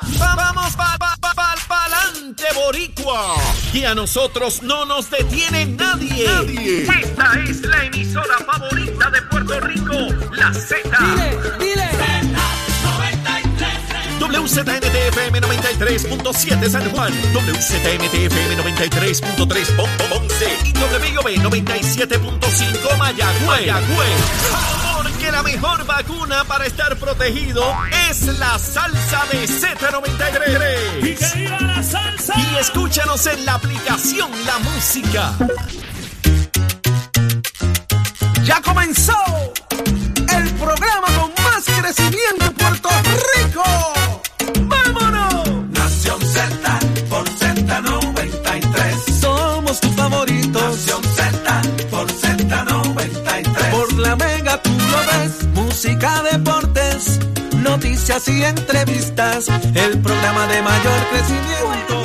Vamos pa, pa, pa, pa, pa'lante, boricua. Y a nosotros no nos detiene nadie. Nadie. Esta es la emisora favorita de Puerto Rico, la Z. dile. WZMTFM 93.7 San Juan, WZMTFM 93.3 Ponce y WIOB 97.5 Mayagüez. Mayagüez. Porque la mejor vacuna para estar protegido es la salsa de Z93. Y que viva la salsa. Y escúchanos en la aplicación La Música. Ya comenzó el programa con más crecimiento noticias y entrevistas. El programa de mayor crecimiento.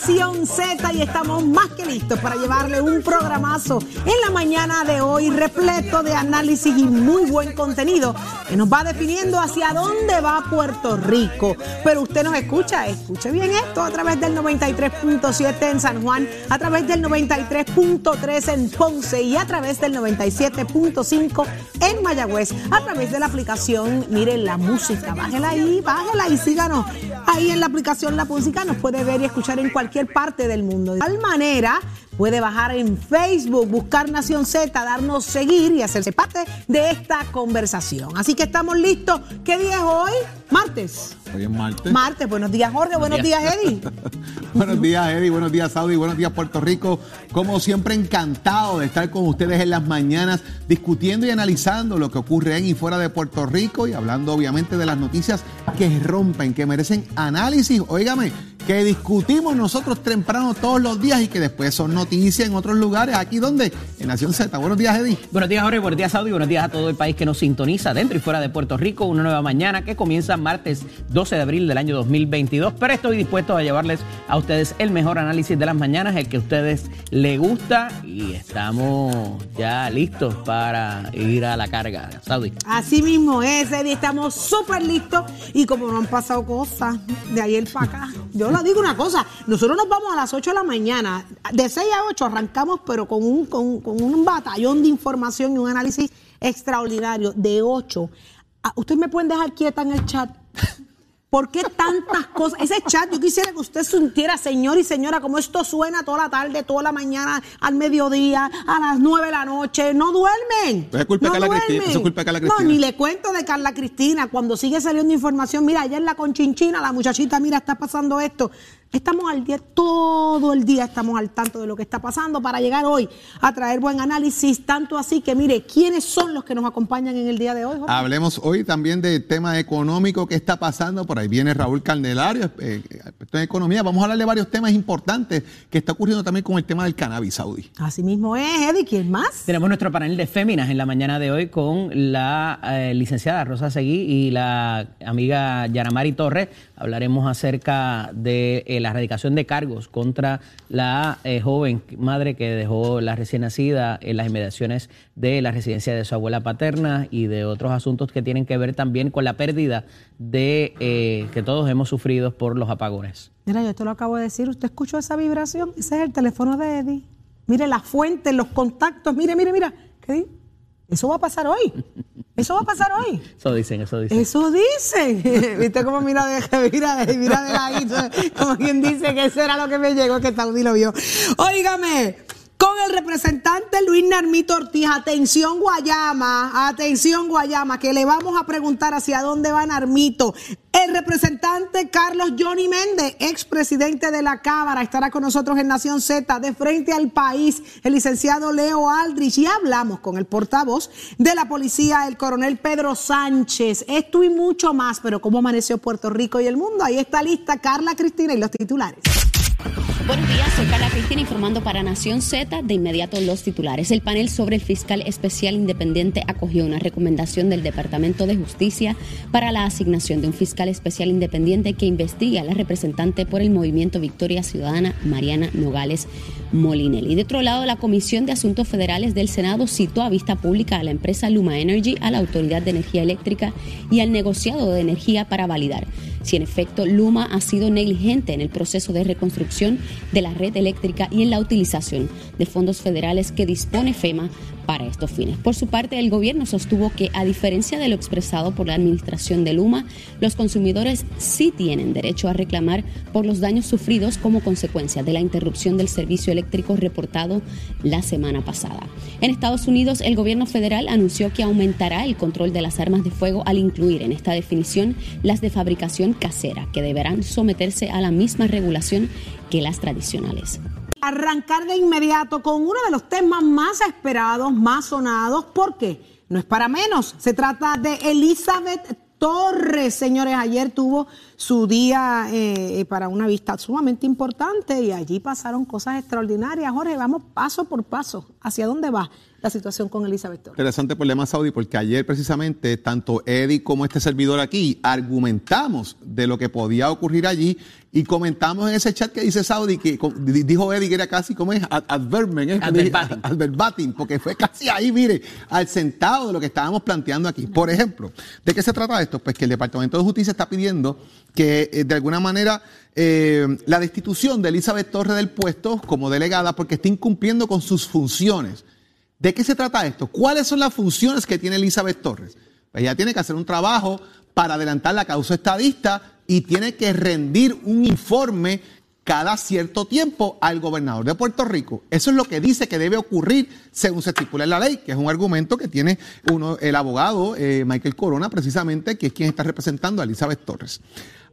Nación Z y estamos más que listos para llevarle un programazo en la mañana de hoy repleto de análisis y muy buen contenido que nos va definiendo hacia dónde va Puerto Rico. Pero usted nos escucha, escuche bien esto a través del 93.7 en San Juan, a través del 93.3 en Ponce y a través del 97.5 en Mayagüez, a través de la aplicación, miren la música, bájela ahí, bájela y síganos ahí en la aplicación La Música, nos puede ver y escuchar en cualquier parte del mundo. De tal manera, puede bajar en Facebook, buscar Nación Z, darnos seguir y hacerse parte de esta conversación. Así que estamos listos. ¿Qué día es hoy? Martes. Hoy es martes. Martes, buenos días Jorge, buenos días Eddie. buenos días, Eddie. Buenos días, Saudi. Buenos días, Puerto Rico. Como siempre, encantado de estar con ustedes en las mañanas discutiendo y analizando lo que ocurre en y fuera de Puerto Rico y hablando, obviamente, de las noticias que rompen, que merecen análisis. Óigame, que discutimos nosotros temprano todos los días y que después son noticias en otros lugares. ¿Aquí dónde? En Nación Z. Buenos días, Eddie. Buenos días, Jorge. Buenos días, Saudi. Buenos días a todo el país que nos sintoniza dentro y fuera de Puerto Rico. Una nueva mañana que comienza martes 12 de abril del año 2022. Pero estoy dispuesto a llevarles a ustedes el mejor análisis de las mañanas, el que a ustedes les gusta. Y estamos ya listos para ir a la carga, Saudi. Así mismo es, Eddie. Estamos súper listos y como no han pasado cosas de ayer para acá, yo digo una cosa, nosotros nos vamos a las 8 de la mañana, de 6 a 8 arrancamos, pero con un, con, con un batallón de información y un análisis extraordinario de 8. Ah, Ustedes me pueden dejar quieta en el chat. ¿Por qué tantas cosas? Ese chat, yo quisiera que usted sintiera, señor y señora, como esto suena toda la tarde, toda la mañana, al mediodía, a las 9 de la noche. No duermen. Eso es culpa de no Carla Cristina, duermen. eso es culpa de Carla No, Cristina. ni le cuento de Carla Cristina. Cuando sigue saliendo información, mira, ayer la conchinchina, la muchachita, mira, está pasando esto. Estamos al día, todo el día estamos al tanto de lo que está pasando para llegar hoy a traer buen análisis, tanto así que mire, ¿quiénes son los que nos acompañan en el día de hoy? Jorge? Hablemos hoy también del tema económico que está pasando. Por ahí viene Raúl Candelario, eh, experto en economía. Vamos a hablar de varios temas importantes que está ocurriendo también con el tema del cannabis saudí. Así mismo es, Eddie, ¿quién más? Tenemos nuestro panel de féminas en la mañana de hoy con la eh, licenciada Rosa Seguí y la amiga Yaramari Torres. Hablaremos acerca de eh, la erradicación de cargos contra la eh, joven madre que dejó la recién nacida en las inmediaciones de la residencia de su abuela paterna y de otros asuntos que tienen que ver también con la pérdida de eh, que todos hemos sufrido por los apagones. Mira, yo te lo acabo de decir, ¿usted escuchó esa vibración? Ese es el teléfono de Eddie. Mire la fuente, los contactos, mire, mire, mira. ¿Qué? Eso va a pasar hoy. Eso va a pasar hoy. Eso dicen, eso dicen. Eso dicen. ¿Viste cómo mira de, mira, de- mira de ladito? Como quien dice que eso era lo que me llegó, que Saudi lo vio. Óigame, con el representante Luis Narmito Ortiz, atención Guayama, atención Guayama, que le vamos a preguntar hacia dónde va Narmito. El representante Carlos Johnny Méndez, expresidente de la Cámara, estará con nosotros en Nación Z, de frente al país, el licenciado Leo Aldrich, y hablamos con el portavoz de la policía, el coronel Pedro Sánchez. Esto y mucho más, pero ¿cómo amaneció Puerto Rico y el mundo? Ahí está lista Carla Cristina y los titulares. Buenos días, soy Carla Cristina informando para Nación Z. De inmediato los titulares. El panel sobre el fiscal especial independiente acogió una recomendación del Departamento de Justicia para la asignación de un fiscal especial independiente que investigue a la representante por el movimiento Victoria Ciudadana, Mariana Nogales Molinelli. De otro lado, la Comisión de Asuntos Federales del Senado citó a vista pública a la empresa Luma Energy, a la Autoridad de Energía Eléctrica y al negociado de energía para validar si en efecto Luma ha sido negligente en el proceso de reconstrucción de la red eléctrica y en la utilización de fondos federales que dispone FEMA para estos fines. Por su parte, el gobierno sostuvo que, a diferencia de lo expresado por la administración de Luma, los consumidores sí tienen derecho a reclamar por los daños sufridos como consecuencia de la interrupción del servicio eléctrico reportado la semana pasada. En Estados Unidos, el gobierno federal anunció que aumentará el control de las armas de fuego al incluir en esta definición las de fabricación casera, que deberán someterse a la misma regulación que las tradicionales. Arrancar de inmediato con uno de los temas más esperados, más sonados, porque no es para menos. Se trata de Elizabeth Torres, señores. Ayer tuvo su día eh, para una vista sumamente importante y allí pasaron cosas extraordinarias. Jorge, vamos paso por paso. ¿Hacia dónde va la situación con Elizabeth Torres? Interesante problema, Saudi, porque ayer precisamente tanto Eddie como este servidor aquí argumentamos de lo que podía ocurrir allí y comentamos en ese chat que dice Saudi, que dijo Eddie que era casi como es adverben, ¿eh? adverbatim, porque fue casi ahí, mire, al sentado de lo que estábamos planteando aquí. Por ejemplo, ¿de qué se trata esto? Pues que el Departamento de Justicia está pidiendo que eh, de alguna manera eh, la destitución de Elizabeth Torres del puesto como delegada porque está incumpliendo con sus funciones. ¿De qué se trata esto? ¿Cuáles son las funciones que tiene Elizabeth Torres? Pues ella tiene que hacer un trabajo para adelantar la causa estadista y tiene que rendir un informe cada cierto tiempo al gobernador de Puerto Rico. Eso es lo que dice que debe ocurrir según se estipula en la ley, que es un argumento que tiene el abogado eh, Michael Corona, precisamente, que es quien está representando a Elizabeth Torres.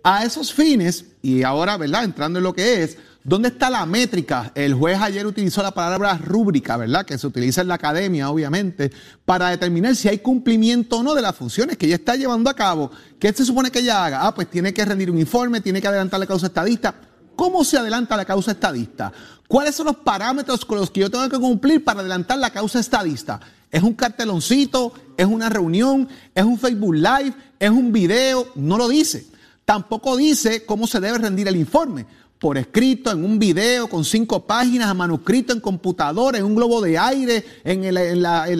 A esos fines, y ahora, ¿verdad? Entrando en lo que es, ¿dónde está la métrica? El juez ayer utilizó la palabra rúbrica, ¿verdad? Que se utiliza en la academia, obviamente, para determinar si hay cumplimiento o no de las funciones que ella está llevando a cabo. ¿Qué se supone que ella haga? Ah, pues tiene que rendir un informe, tiene que adelantar la causa estadista. ¿Cómo se adelanta la causa estadista? ¿Cuáles son los parámetros con los que yo tengo que cumplir para adelantar la causa estadista? ¿Es un carteloncito? ¿Es una reunión? ¿Es un Facebook Live? ¿Es un video? No lo dice. Tampoco dice cómo se debe rendir el informe. Por escrito, en un video, con cinco páginas, manuscrito en computadora, en un globo de aire, en, la, en.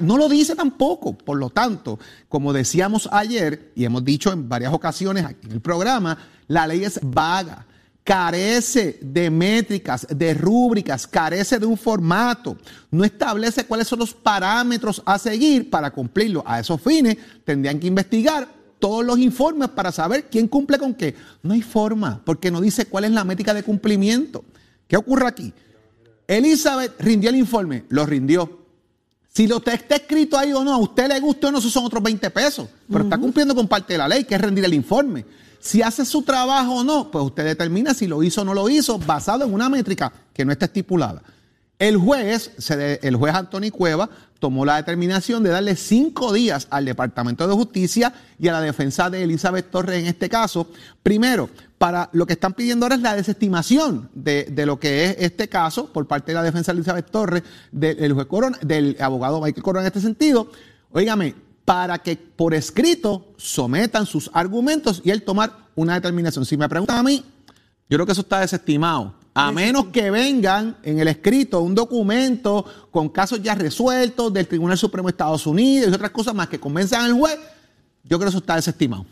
No lo dice tampoco. Por lo tanto, como decíamos ayer, y hemos dicho en varias ocasiones aquí en el programa, la ley es vaga carece de métricas, de rúbricas, carece de un formato, no establece cuáles son los parámetros a seguir para cumplirlo. A esos fines tendrían que investigar todos los informes para saber quién cumple con qué. No hay forma, porque no dice cuál es la métrica de cumplimiento. ¿Qué ocurre aquí? Elizabeth rindió el informe, lo rindió. Si lo está escrito ahí o no, a usted le guste o no, esos son otros 20 pesos. Pero está cumpliendo con parte de la ley, que es rendir el informe. Si hace su trabajo o no, pues usted determina si lo hizo o no lo hizo, basado en una métrica que no está estipulada. El juez, el juez Anthony Cueva, tomó la determinación de darle cinco días al Departamento de Justicia y a la defensa de Elizabeth Torres en este caso. Primero, para lo que están pidiendo ahora es la desestimación de, lo que es este caso por parte de la defensa de Elizabeth Torres, del juez Corona, del abogado Michael Corona en este sentido. Óigame, para que por escrito sometan sus argumentos y él tomar una determinación. Si me preguntan a mí, yo creo que eso está desestimado. A menos que vengan en el escrito un documento con casos ya resueltos del Tribunal Supremo de Estados Unidos y otras cosas más que convenzan al juez, yo creo que eso está desestimado.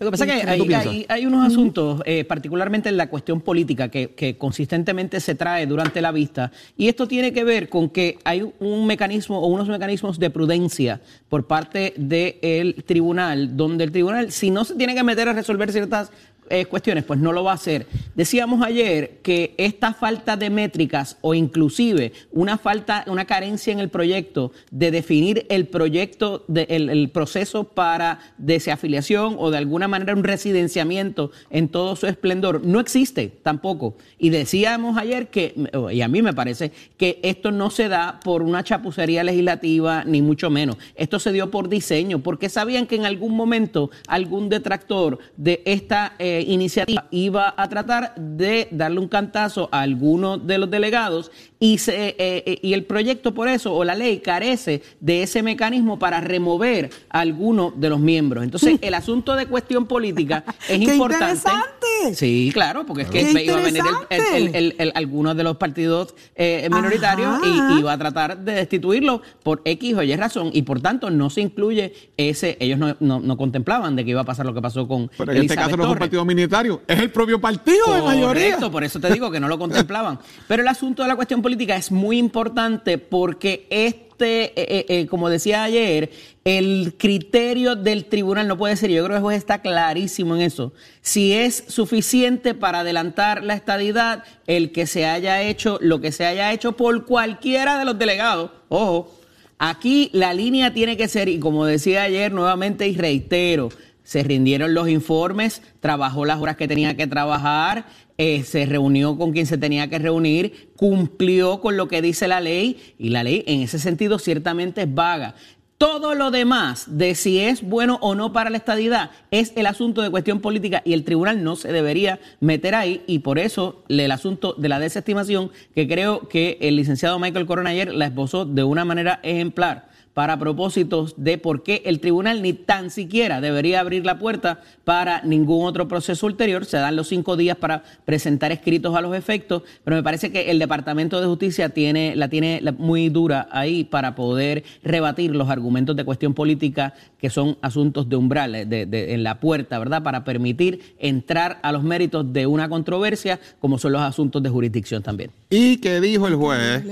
Lo que pasa es que hay, unos asuntos, eh, particularmente en la cuestión política, que, consistentemente se trae durante la vista, y esto tiene que ver con que hay un mecanismo o unos mecanismos de prudencia por parte del tribunal, donde el tribunal, si no se tiene que meter a resolver ciertas eh, cuestiones, pues no lo va a hacer. Decíamos ayer que esta falta de métricas o inclusive una falta, una carencia en el proyecto de definir el proyecto, de, el, proceso para desafiliación o de alguna manera un residenciamiento en todo su esplendor, no existe tampoco. Y decíamos ayer que, y a mí me parece, que esto no se da por una chapucería legislativa, ni mucho menos. Esto se dio por diseño, porque sabían que en algún momento algún detractor de esta... Eh, iniciativa iba a tratar de darle un cantazo a alguno de los delegados y, se, eh, eh, y el proyecto por eso, o la ley, carece de ese mecanismo para remover a alguno de los miembros. Entonces, el asunto de cuestión política es ¡Qué importante. interesante! Sí, claro, porque es que ¡Qué iba a venir el- el- el- el- el- algunos de los partidos eh, minoritarios Ajá. y iba a tratar de destituirlo por X o Y razón y por tanto no se incluye ese, ellos no, no- no contemplaban de que iba a pasar lo que pasó con Pero en este caso no es un partido minoritario, es el propio partido de mayoría. Correcto, por eso te digo que no lo contemplaban. Pero el asunto de la cuestión política es muy importante porque este, eh, eh, eh, como decía ayer, el criterio del tribunal no puede ser, yo creo que el juez está clarísimo en eso, si es suficiente para adelantar la estadidad el que se haya hecho lo que se haya hecho por cualquiera de los delegados, ojo, Aquí la línea tiene que ser, y como decía ayer nuevamente y reitero, se rindieron los informes, trabajó las horas que tenía que trabajar, eh, se reunió con quien se tenía que reunir, cumplió con lo que dice la ley y la ley en ese sentido ciertamente es vaga. Todo lo demás de si es bueno o no para la estadidad es el asunto de cuestión política y el tribunal no se debería meter ahí y por eso el asunto de la desestimación que creo que el licenciado Michael Corona ayer la esbozó de una manera ejemplar para propósitos de por qué el tribunal ni tan siquiera debería abrir la puerta para ningún otro proceso ulterior. Se dan los cinco días para presentar escritos a los efectos, pero me parece que el Departamento de Justicia tiene, la tiene muy dura ahí para poder rebatir los argumentos de cuestión política que son asuntos de umbral, eh, de, de- en la puerta, ¿verdad? Para permitir entrar a los méritos de una controversia, como son los asuntos de jurisdicción también. ¿Y qué dijo el juez?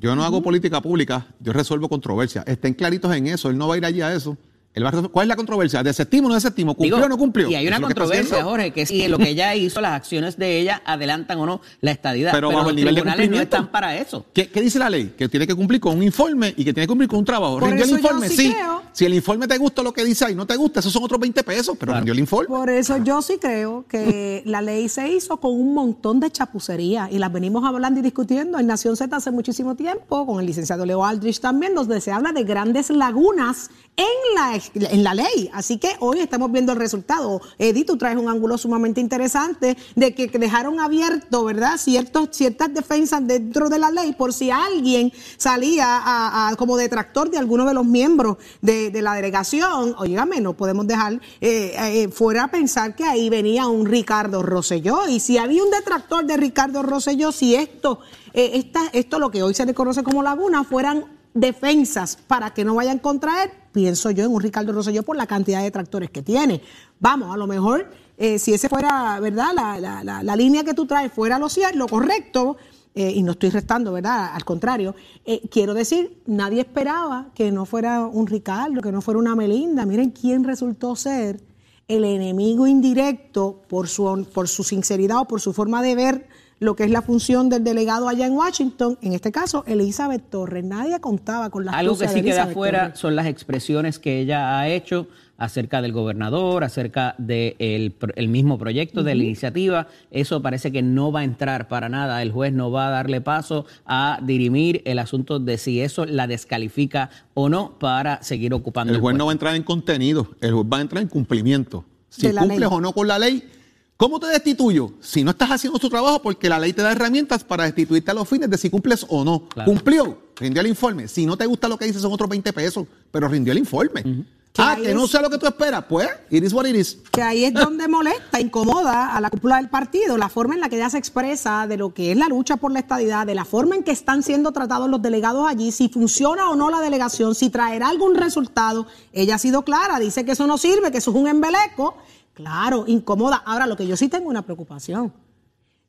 Yo no hago política pública, yo resuelvo controversias. Estén claritos en eso, él no va a ir allí a eso. ¿Cuál es la controversia? ¿Desestimo o no desestimo? ¿Cumplió Digo, o no cumplió? Y hay una controversia. Jorge, que si lo que ella hizo, las acciones de ella adelantan o no la estadidad. Pero bajo los el nivel de tribunales no cumplimiento. están para eso. ¿Qué, qué dice la ley? Que tiene que cumplir con un informe y que tiene que cumplir con un trabajo. Por ¿Rindió el eso yo informe? sí creo- Si el informe te gusta lo que dice ahí, no te gusta, esos son otros 20 pesos, pero rindió el informe. Por eso yo sí creo que la ley se hizo con un montón de chapucería y las venimos hablando y discutiendo en Nación Z hace muchísimo tiempo, con el licenciado Leo Aldrich también, donde se habla de grandes lagunas en la, en la ley. Así que hoy estamos viendo el resultado. Eddie, tú traes un ángulo sumamente interesante de que dejaron abierto, ¿verdad? Ciertos, ciertas defensas dentro de la ley por si alguien salía a- como detractor de alguno de los miembros de, la delegación. Oígame, no podemos dejar eh, eh, fuera a pensar que ahí venía un Ricardo Rosselló. Y si había un detractor de Ricardo Rosselló, si esto, eh, esta, esto lo que hoy se le conoce como laguna, fueran defensas para que no vayan contra él, pienso yo en un Ricardo Rosselló por la cantidad de tractores que tiene. Vamos, a lo mejor, eh, si ese fuera, ¿verdad? La, la- la- la línea que tú traes fuera lo, lo correcto, eh, y no estoy restando, ¿verdad? Al contrario, eh, quiero decir, nadie esperaba que no fuera un Ricardo, que no fuera una Melinda. Miren quién resultó ser el enemigo indirecto por su, por su sinceridad o por su forma de ver lo que es la función del delegado allá en Washington, en este caso, Elizabeth Torres. Nadie contaba con la Algo que sí de queda Elizabeth fuera Torres. son las expresiones que ella ha hecho acerca del gobernador, acerca del el mismo proyecto de la iniciativa. Eso parece que no va a entrar para nada. El juez no va a darle paso a dirimir el asunto de si eso la descalifica o no para seguir ocupando El juez puesto. no va a entrar en contenido, el juez va a entrar en cumplimiento. Si De la cumples ley. o no con la ley, ¿cómo te destituyo? Si no estás haciendo tu trabajo, porque la ley te da herramientas para destituirte a los fines de si cumples o no. Claro. Cumplió, rindió el informe. Si no te gusta lo que dice, son otros 20 pesos, pero rindió el informe. Que Ah, que no sea lo que tú esperas, pues, it is what it is. que ahí es donde molesta, incomoda a la cúpula del partido, la forma en la que ella se expresa de lo que es la lucha por la estadidad, de la forma en que están siendo tratados los delegados allí, si funciona o no la delegación, si traerá algún resultado. Ella ha sido clara, dice que eso no sirve, que eso es un embeleco. Claro, incomoda. Ahora, lo que yo sí tengo una preocupación.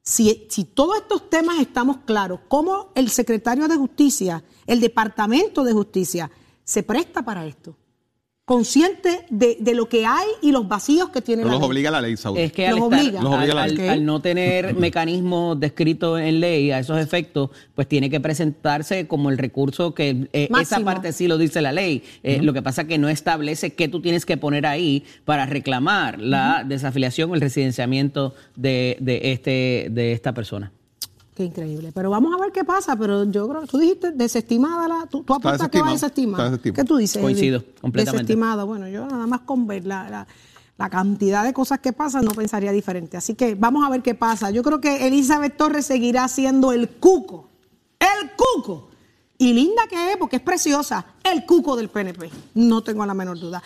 Si, si todos estos temas estamos claros, ¿cómo el secretario de Justicia, el Departamento de Justicia, se presta para esto? Consciente de, de lo que hay y los vacíos que tiene No la los ley. obliga la ley, Saúl. Es que al, Los estar- obliga. Los obliga la al- ley. al- al no tener mecanismos descritos en ley a esos efectos, pues tiene que presentarse como el recurso que eh, esa parte sí lo dice la ley. Eh, Lo que pasa que no establece qué tú tienes que poner ahí para reclamar la desafiliación o el residenciamiento de, de este de esta persona. Qué increíble. Pero vamos a ver qué pasa. Pero yo creo que tú dijiste desestimada la. Tú, tú apuntas que va desestimado. desestimada. ¿Qué tú dices? Coincido, completamente. Desestimada. Bueno, yo nada más con ver la, la- la cantidad de cosas que pasan no pensaría diferente. Así que vamos a ver qué pasa. Yo creo que Elizabeth Torres seguirá siendo el cuco. El cuco. Y linda que es, porque es preciosa, el cuco del PNP. No tengo la menor duda.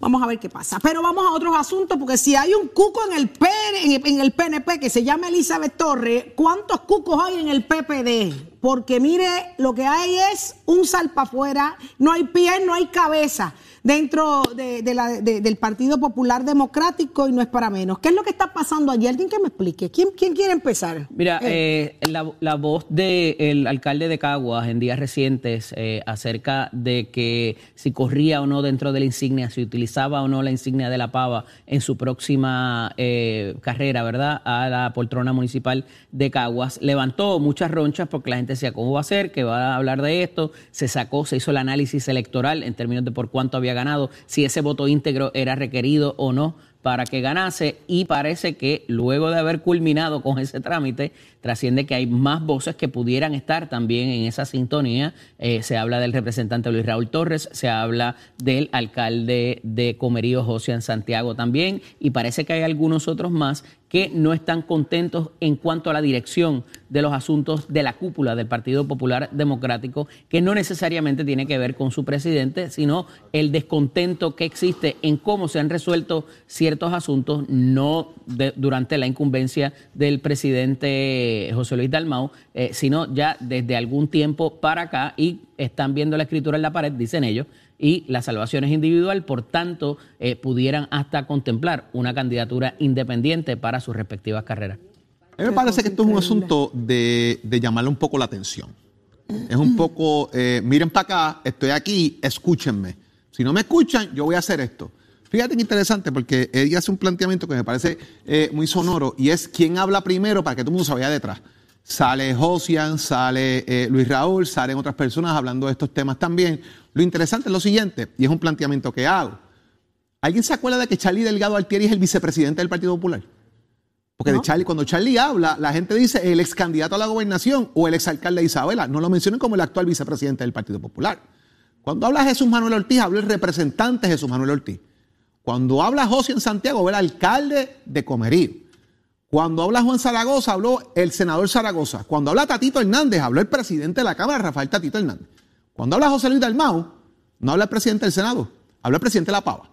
Vamos a ver qué pasa. Pero vamos a otros asuntos, porque si hay un cuco en el, PN, en el PNP que se llama Elizabeth Torres, ¿cuántos cucos hay en el PPD? Porque mire, lo que hay es un salpa afuera, no hay pie, no hay cabeza dentro de, la, del Partido Popular Democrático y no es para menos. ¿Qué es lo que está pasando allí? Alguien que me explique. ¿Quién, quién quiere empezar? Mira, eh, la, la, voz del alcalde de Caguas en días recientes eh, acerca de que si corría o no dentro de la insignia, si utilizaba o no la insignia de la pava en su próxima eh, carrera, ¿verdad? A la poltrona municipal de Caguas, levantó muchas ronchas porque la gente decía, ¿cómo va a ser? ¿Que va a hablar de esto? Se sacó, se hizo el análisis electoral en términos de por cuánto había ganado, si ese voto íntegro era requerido o no para que ganase y parece que luego de haber culminado con ese trámite, trasciende que hay más voces que pudieran estar también en esa sintonía. Eh, se habla del representante Luis Raúl Torres, se habla del alcalde de Comerío, José en Santiago también, y parece que hay algunos otros más que no están contentos en cuanto a la dirección de los asuntos de la cúpula del Partido Popular Democrático, que no necesariamente tiene que ver con su presidente, sino el descontento que existe en cómo se han resuelto ciertos asuntos, no durante la incumbencia del presidente José Luis Dalmau, eh, sino ya desde algún tiempo para acá y están viendo la escritura en la pared, dicen ellos, y la salvación es individual, por tanto, eh, pudieran hasta contemplar una candidatura independiente para sus respectivas carreras. A mí me parece que esto es un asunto de, llamarle un poco la atención. Es un poco, eh, miren para acá, estoy aquí, escúchenme. Si no me escuchan, yo voy a hacer esto. Fíjate que interesante porque ella hace un planteamiento que me parece eh, muy sonoro y es quién habla primero para que todo el mundo se vaya detrás. Sale Josian, sale Luis Raúl, salen otras personas hablando de estos temas también. Lo interesante es lo siguiente, y es un planteamiento que hago. ¿Alguien se acuerda de que Charlie Delgado Altieri es el vicepresidente del Partido Popular? Porque de Charlie, cuando Charlie habla, la gente dice el ex candidato a la gobernación o el ex alcalde de Isabela. No lo mencionen como el actual vicepresidente del Partido Popular. Cuando habla Jesús Manuel Ortiz, habla el representante Jesús Manuel Ortiz. Cuando habla José en Santiago, habla el alcalde de Comerío. Cuando habla Juan Zaragoza, habló el senador Zaragoza. Cuando habla Tatito Hernández, habló el presidente de la Cámara, Rafael Tatito Hernández. Cuando habla José Luis Dalmau, no habla el presidente del Senado, habla el presidente de la Pava.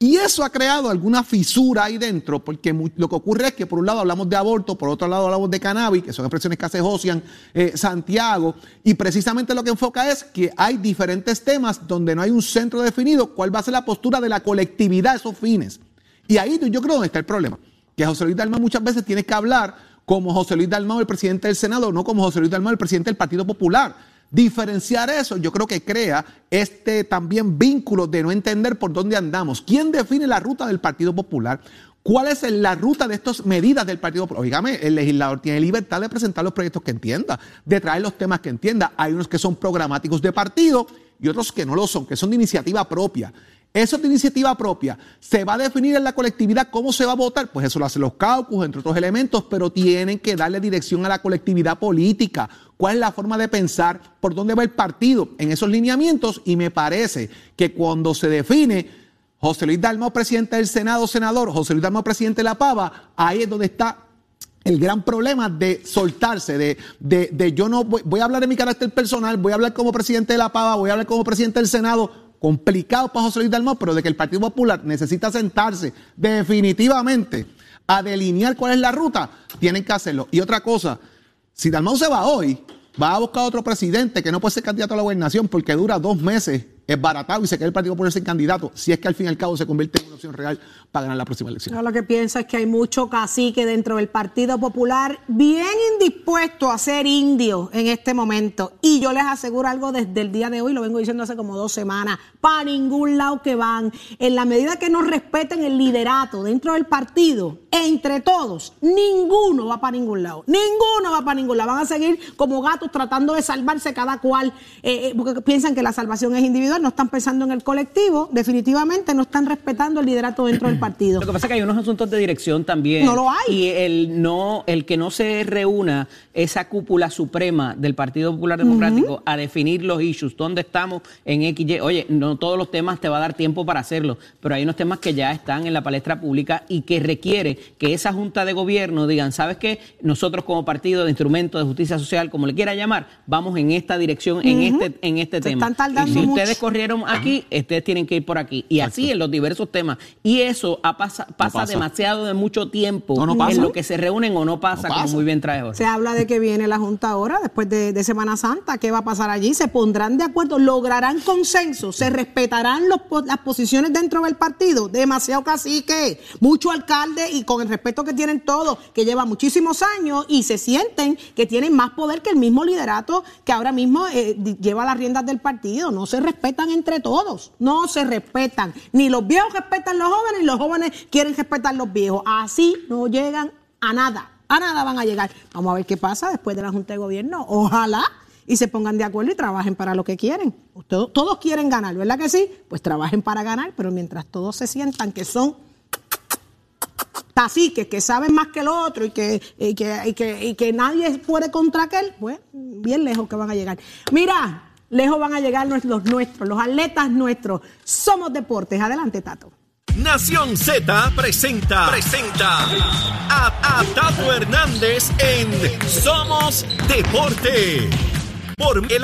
Y eso ha creado alguna fisura ahí dentro, porque lo que ocurre es que por un lado hablamos de aborto, por otro lado hablamos de cannabis, que son expresiones que hace Josian eh, Santiago, y precisamente lo que enfoca es que hay diferentes temas donde no hay un centro definido cuál va a ser la postura de la colectividad de esos fines. Y ahí yo creo donde está el problema, que José Luis Dalmau muchas veces tiene que hablar como José Luis Dalmau, el presidente del Senado, no como José Luis Dalmau, el presidente del Partido Popular Diferenciar eso yo creo que crea este también vínculo de no entender por dónde andamos. ¿Quién define la ruta del Partido Popular? ¿Cuál es la ruta de estas medidas del Partido Popular? Oígame, el legislador tiene libertad de presentar los proyectos que entienda, de traer los temas que entienda. Hay unos que son programáticos de partido y otros que no lo son, que son de iniciativa propia. Eso de iniciativa propia. ¿Se va a definir en la colectividad cómo se va a votar? Pues eso lo hacen los caucus, entre otros elementos, pero tienen que darle dirección a la colectividad política. ¿Cuál es la forma de pensar? ¿Por dónde va el partido? En esos lineamientos. Y me parece que cuando se define José Luis Dalmau, presidente del Senado, senador, José Luis Dalmau, presidente de la Pava, ahí es donde está el gran problema de soltarse, de, de, yo no voy, voy, a hablar de mi carácter personal, voy a hablar como presidente de la Pava, voy a hablar como presidente del Senado, complicado para José Luis Dalmau, pero de que el Partido Popular necesita sentarse definitivamente a delinear cuál es la ruta, tienen que hacerlo. Y otra cosa, si Dalmau se va hoy, va a buscar otro presidente que no puede ser candidato a la gobernación porque dura dos meses es baratado y se queda el Partido Popular sin candidato, si es que al fin y al cabo se convierte en una opción real para ganar la próxima elección. Yo lo que pienso es que hay mucho cacique dentro del Partido Popular bien indispuesto a ser indio en este momento. Y yo les aseguro algo desde el día de hoy, lo vengo diciendo hace como dos semanas, para ningún lado que van. En la medida que no respeten el liderato dentro del partido, entre todos, ninguno va para ningún lado. Ninguno va para ningún lado. Van a seguir como gatos tratando de salvarse cada cual, eh, eh, porque piensan que la salvación es individual no están pensando en el colectivo, definitivamente no están respetando el liderato dentro del partido. Lo que pasa es que hay unos asuntos de dirección también. No lo hay. Y el, no, el que no se reúna esa cúpula suprema del Partido Popular Democrático a definir los issues, dónde estamos en XY. Oye, no todos los temas te va a dar tiempo para hacerlo, pero hay unos temas que ya están en la palestra pública y que requiere que esa Junta de Gobierno digan, ¿sabes qué? Nosotros como partido de instrumento de justicia social, como le quiera llamar, vamos en esta dirección, en este, en este Se tema. están tardando y si mucho. ustedes corrieron aquí, ustedes tienen que ir por aquí. Y así en los diversos temas. Y eso ha pasa, pasa, pasa. demasiado de mucho tiempo No, no pasa. en lo que se reúnen o no pasa, No como muy bien trae Jorge. Se habla de que viene la Junta ahora, después de, de Semana Santa. ¿Qué va a pasar allí? Se pondrán de acuerdo, lograrán consenso, se respetarán los las posiciones dentro del partido. Demasiado cacique, mucho alcalde y con el respeto que tienen todos, que lleva muchísimos años y se sienten que tienen más poder que el mismo liderato que ahora mismo eh, lleva las riendas del partido. No se respetan entre todos, no se respetan. Ni los viejos respetan los jóvenes, ni los jóvenes quieren respetar los viejos. Así no llegan a nada. A nada van a llegar. Vamos a ver qué pasa después de la Junta de Gobierno. Ojalá y se pongan de acuerdo y trabajen para lo que quieren. Todos, todos quieren ganar, ¿verdad que sí? Pues trabajen para ganar, pero mientras todos se sientan que son caciques, que saben más que el otro y que, y que, y que, y que nadie puede contra aquel, pues bien lejos que van a llegar. Mira, lejos van a llegar los, nuestros, los atletas nuestros. Somos deportes. Adelante, Tato. Nación Z presenta, presenta a, a Tato Hernández en Somos Deporte. Por el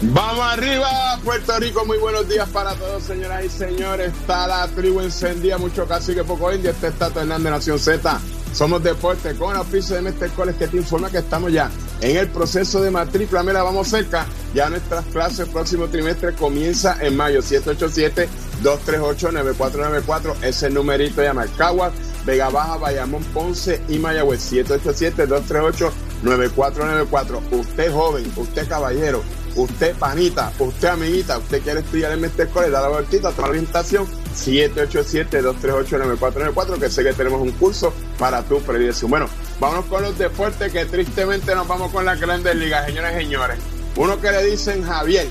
Vamos arriba, Puerto Rico. Muy buenos días para todos, señoras y señores. Está la tribu encendida, mucho casi que poco indio. Este está Tato Hernández, Nación Z. Somos deporte con el oficio de College que te informa que estamos ya en el proceso de matrícula. Mira, vamos cerca. Ya nuestras clases, el próximo trimestre comienza en mayo. 787-238-9494. Ese numerito llama Caguas, Vega Baja, Bayamón, Ponce y Mayagüez. 787-238-9494. Usted joven, usted caballero, usted panita, usted amiguita, usted quiere estudiar en Mester College, da la vueltita, la orientación, 787-238-9494, que sé que tenemos un curso para tu predilección. Bueno, vámonos con los deportes, que tristemente nos vamos con las grandes ligas, señores y señores. Uno que le dicen Javier,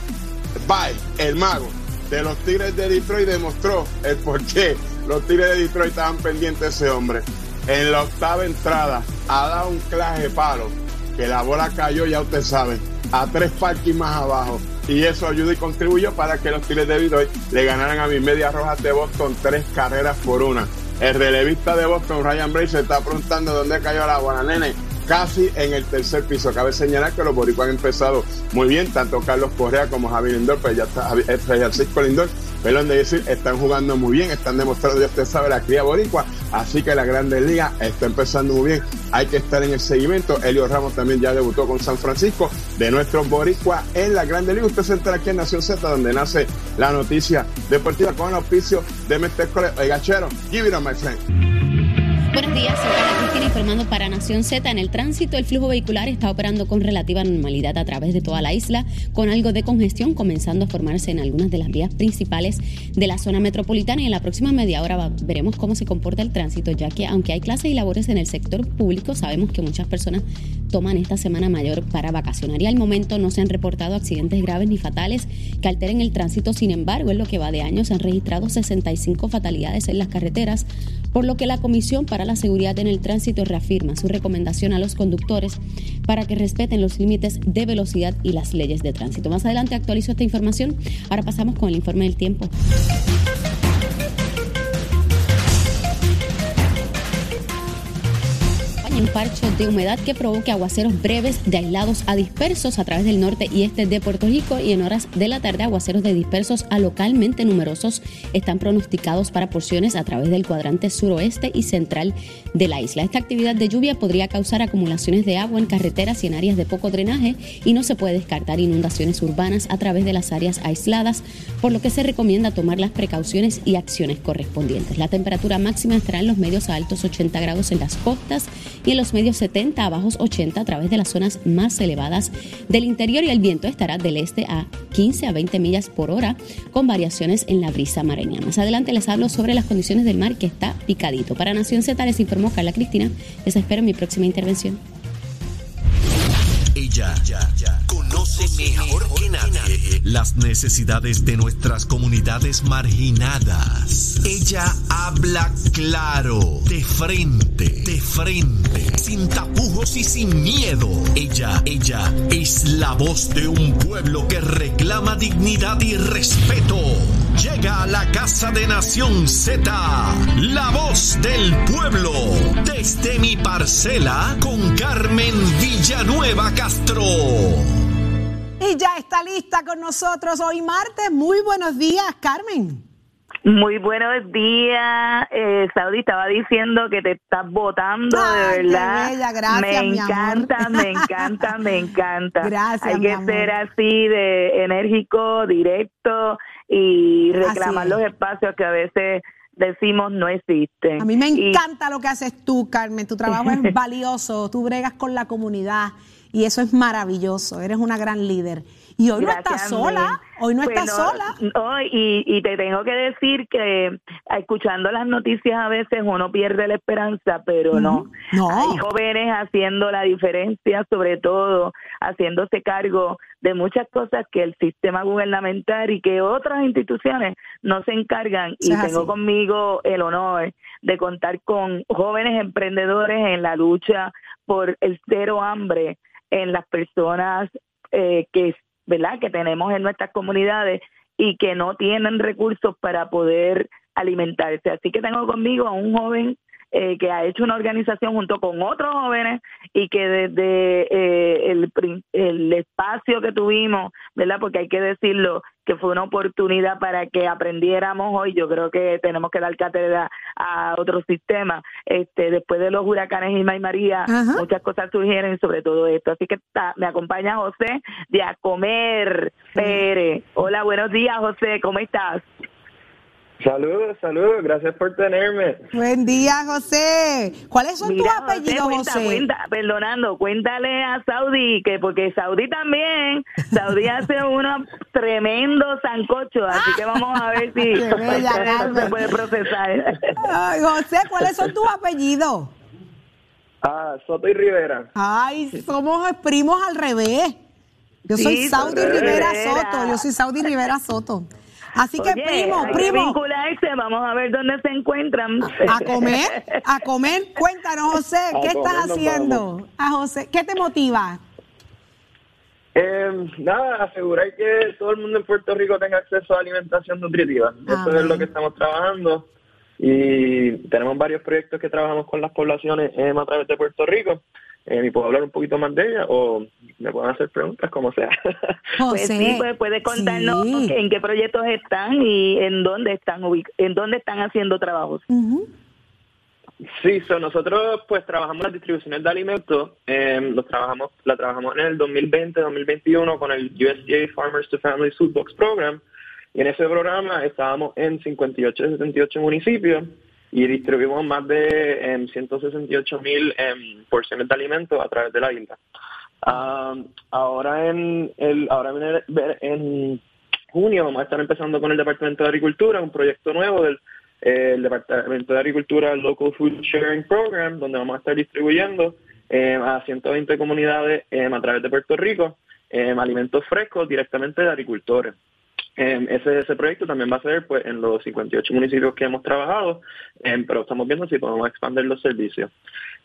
bye, el mago de los Tigres de Detroit demostró el por qué los Tigres de Detroit estaban pendientes de ese hombre. En la octava entrada ha dado un claje palo que la bola cayó, ya usted sabe, a tres parques más abajo. Y eso ayudó y contribuyó para que los Tigres de Detroit le ganaran a mis medias rojas de Boston tres carreras por una. El relevista de Boston, Ryan Brace, se está preguntando dónde cayó la bola, nene. Casi en el tercer piso. Cabe señalar que los boricuas han empezado muy bien, tanto Carlos Correa como Javi Lindor, pues ya está eh, Francisco Lindor, perdón de decir, están jugando muy bien, están demostrando, ya usted sabe, la cría boricua, así que la Grandes Liga está empezando muy bien, hay que estar en el seguimiento, Elio Ramos también ya debutó con San Francisco, de nuestros boricuas en la Grandes Liga, usted se entera aquí en Nación Z, donde nace la noticia deportiva con el auspicio de Mestre College. Oiga, Chero, give it on my friend. Buenos días, soy Carla Cristina informando para Nación Z. En el tránsito, el flujo vehicular está operando con relativa normalidad a través de toda la isla, con algo de congestión comenzando a formarse en algunas de las vías principales de la zona metropolitana. Y en la próxima media hora veremos cómo se comporta el tránsito, ya que aunque hay clases y labores en el sector público, sabemos que muchas personas toman esta semana mayor para vacacionar. Y al momento no se han reportado accidentes graves ni fatales que alteren el tránsito. Sin embargo, en lo que va de año se han registrado 65 fatalidades en las carreteras, por lo que la Comisión para la Seguridad en el Tránsito reafirma su recomendación a los conductores para que respeten los límites de velocidad y las leyes de tránsito. Más adelante actualizo esta información. Ahora pasamos con el informe del tiempo. Hay un parcho de humedad que provoque aguaceros breves de aislados a dispersos a través del norte y este de Puerto Rico y en horas de la tarde aguaceros de dispersos a localmente numerosos están pronosticados para porciones a través del cuadrante suroeste y central de la isla. Esta actividad de lluvia podría causar acumulaciones de agua en carreteras y en áreas de poco drenaje y no se puede descartar inundaciones urbanas a través de las áreas aisladas, por lo que se recomienda tomar las precauciones y acciones correspondientes. La temperatura máxima estará en los medios a altos 80 grados en las costas y en los medios 70 a bajos 80 a través de las zonas más elevadas del interior y el viento estará del este a 15 a 20 millas por hora con variaciones en la brisa mareña. Más adelante les hablo sobre las condiciones del mar que está picadito. Para Nación Z les informó Carla Cristina. Les espero en mi próxima intervención. Ella, conoce mejor que nadie las necesidades de nuestras comunidades marginadas. Ella habla claro, de frente, de frente, sin tapujos y sin miedo. Ella, ella es la voz de un pueblo que reclama dignidad y respeto. Llega a la casa de Nación Z, la voz del pueblo, desde mi parcela con Carmen Villanueva Castro. Y ya está lista con nosotros hoy martes. Muy buenos días, Carmen. Muy buenos días, eh, Saudi. Estaba diciendo que te estás votando, de verdad. Gracias, me mi encanta, amor. me encanta, me encanta. Gracias, Hay mi que amor. ser así de enérgico, directo y reclamar los espacios que a veces decimos no existen. A mí me Y- encanta lo que haces tú, Carmen. Tu trabajo es valioso. Tú bregas con la comunidad y eso es maravilloso. Eres una gran líder. Y hoy no estás sola. Hoy no estás sola. no, y, y te tengo que decir que eh, escuchando las noticias a veces uno pierde la esperanza, pero no. No. Hay jóvenes haciendo la diferencia, sobre todo haciéndose cargo de muchas cosas que el sistema gubernamental y que otras instituciones no se encargan. Y tengo así. conmigo el honor de contar con jóvenes emprendedores en la lucha por el cero hambre en las personas eh, que verdad que tenemos en nuestras comunidades y que no tienen recursos para poder alimentarse. Así que tengo conmigo a un joven eh, que ha hecho una organización junto con otros jóvenes y que desde eh, el, el espacio que tuvimos, ¿verdad? Porque hay que decirlo, que fue una oportunidad para que aprendiéramos hoy. Yo creo que tenemos que dar cátedra a otro sistema. Este, después de los huracanes Irma y María, Ajá. muchas cosas surgieron sobre todo esto. Así que está- me acompaña José de A Comer Pérez. Hola, buenos días, José, ¿cómo estás? Saludos, saludos, gracias por tenerme. Buen día, José. ¿Cuáles son Mira, tus apellidos, cuenta, José? cuenta, perdonando, cuéntale a Saudi que porque Saudi también, Saudi hace unos tremendos sancochos, así que vamos a ver si se puede procesar. Ay, José, ¿cuáles son tus apellidos? Ah, Soto y Rivera. Ay, somos primos al revés. Yo soy Sí, Saudi Rivera. Soto. Yo soy Saudi Rivera Soto. Así que, Oye, primo, primo, vincularse, vamos a ver dónde se encuentran. a comer, a comer. Cuéntanos, José, A ¿qué estás haciendo? A José, ¿qué te motiva? Eh, nada, asegurar que todo el mundo en Puerto Rico tenga acceso a alimentación nutritiva. Eso es lo que estamos trabajando. Y tenemos varios proyectos que trabajamos con las poblaciones eh, a través de Puerto Rico. Eh, ¿Y puedo hablar un poquito más de ella o me pueden hacer preguntas como sea? Pues sí, pues puede contarnos sí. en qué proyectos están y en dónde están ubic- en dónde están haciendo trabajos. Ujú. Sí, so nosotros pues trabajamos las distribuciones de alimentos, eh, los trabajamos, la trabajamos en el 2020-2021 con el USDA Farmers to Families Food Box Program y en ese programa estábamos en 58 de 78 municipios y distribuimos más de em, 168 mil em, porciones de alimentos a través de la isla. Ah, ahora en el ahora en, el- junio vamos a estar empezando con el Departamento de Agricultura, un proyecto nuevo del eh, el Departamento de Agricultura Local Food Sharing Program, donde vamos a estar distribuyendo eh, a 120 comunidades eh, a través de Puerto Rico eh, alimentos frescos directamente de agricultores. Eh, ese, ese proyecto también va a ser pues en los 58 municipios que hemos trabajado, eh, pero estamos viendo si podemos expandir los servicios.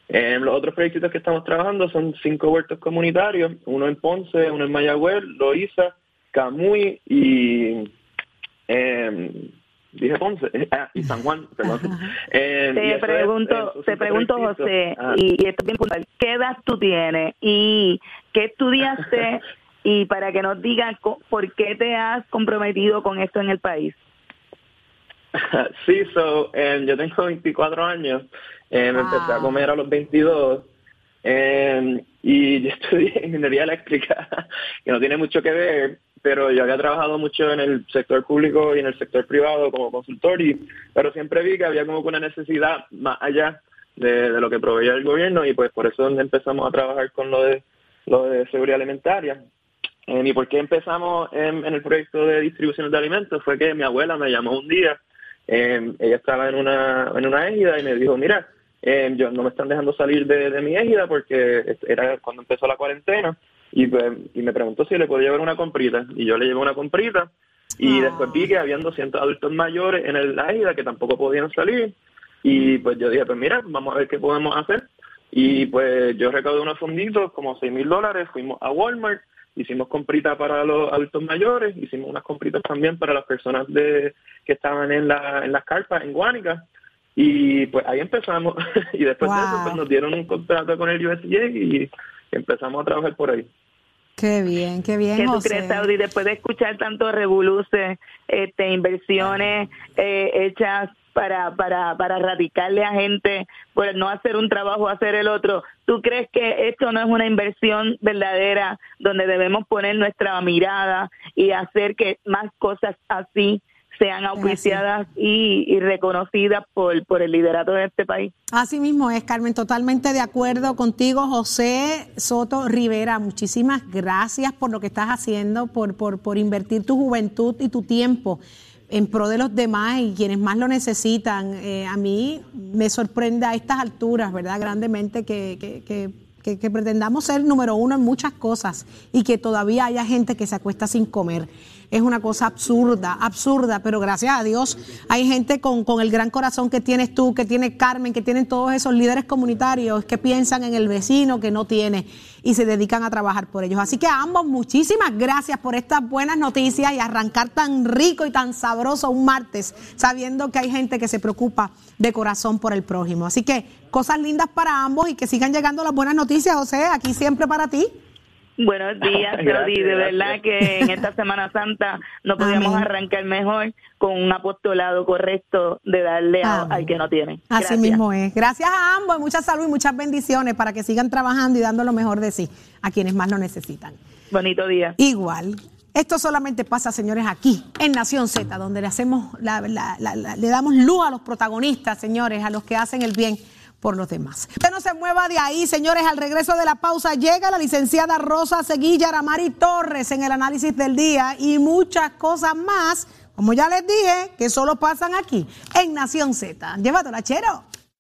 Eh, los otros proyectos que estamos trabajando son cinco huertos comunitarios, uno en Ponce, uno en Mayagüez, Loíza, Camuy y dije Ponce ah, y San Juan, perdón. Te es, pregunto, te pregunto. José, Ah. y, y esto es bien puntual, ¿qué edad tú tienes y qué estudiaste y para que nos digas co- por qué te has comprometido con esto en el país? Sí, so, eh, yo tengo 24 años, eh, me empecé a comer a los 22 eh, y yo estudié ingeniería eléctrica, que no tiene mucho que ver, pero yo había trabajado mucho en el sector público y en el sector privado como consultor, y, pero siempre vi que había como una necesidad más allá de, de lo que proveía el gobierno y pues por eso empezamos a trabajar con lo de, lo de seguridad alimentaria. Eh, ¿Y por qué empezamos en, en el proyecto de distribución de alimentos? Fue que mi abuela me llamó un día, eh, ella estaba en una, en una égida y me dijo, mira, eh, yo no me están dejando salir de, de mi égida porque era cuando empezó la cuarentena y, pues, y me preguntó si le podía llevar una comprita. Y yo le llevé una comprita. Y Ah. después vi que habían 200 adultos mayores en el- la isla que tampoco podían salir. Y pues yo dije, pues mira, vamos a ver qué podemos hacer. Y pues yo recaudé unos fonditos, como 6 mil dólares, fuimos a Walmart, hicimos compritas para los adultos mayores, hicimos unas compritas también para las personas de que estaban en, la, en las carpas en Guánica. Y pues ahí empezamos. y después de eso Wow. pues, nos dieron un contrato con el USDA y empezamos a trabajar por ahí. Qué bien, qué bien, ¿Qué tú José. crees, Saudi? Después de escuchar tanto revoluce, este, inversiones eh, hechas para, para, para radicarle a gente por no hacer un trabajo, hacer el otro, ¿tú crees que esto no es una inversión verdadera donde debemos poner nuestra mirada y hacer que más cosas así sean auspiciadas y, y reconocidas por, por el liderato de este país? Así mismo es, Carmen, totalmente de acuerdo contigo, José Soto Rivera. Muchísimas gracias por lo que estás haciendo, por, por, por invertir tu juventud y tu tiempo en pro de los demás y quienes más lo necesitan. Eh, a mí me sorprende a estas alturas, ¿verdad? Grandemente que, que, que, que- que pretendamos ser número uno en muchas cosas y que todavía haya gente que se acuesta sin comer. Es una cosa absurda, absurda, pero gracias a Dios hay gente con, con el gran corazón que tienes tú, que tiene Carmen, que tienen todos esos líderes comunitarios que piensan en el vecino que no tiene y se dedican a trabajar por ellos. Así que a ambos muchísimas gracias por estas buenas noticias y arrancar tan rico y tan sabroso un martes, sabiendo que hay gente que se preocupa de corazón por el prójimo. Así que cosas lindas para ambos y que sigan llegando las buenas noticias, José, aquí siempre para ti. Buenos días, Saudi. De gracias. verdad que en esta Semana Santa no podíamos Amén. arrancar mejor con un apostolado correcto de darle a- al que no tiene. Así mismo es. Gracias a ambos, mucha salud y muchas bendiciones para que sigan trabajando y dando lo mejor de sí a quienes más lo necesitan. Bonito día. Igual. Esto solamente pasa, señores, aquí, en Nación Z, donde le hacemos, la- la- la- la- le damos luz a los protagonistas, señores, a los que hacen el bien por los demás. Usted no se mueva de ahí, señores. Al regreso de la pausa llega la licenciada Rosa Seguilla Aramari Torres en el análisis del día y muchas cosas más, como ya les dije, que solo pasan aquí, en Nación Z. Llévatela, chero.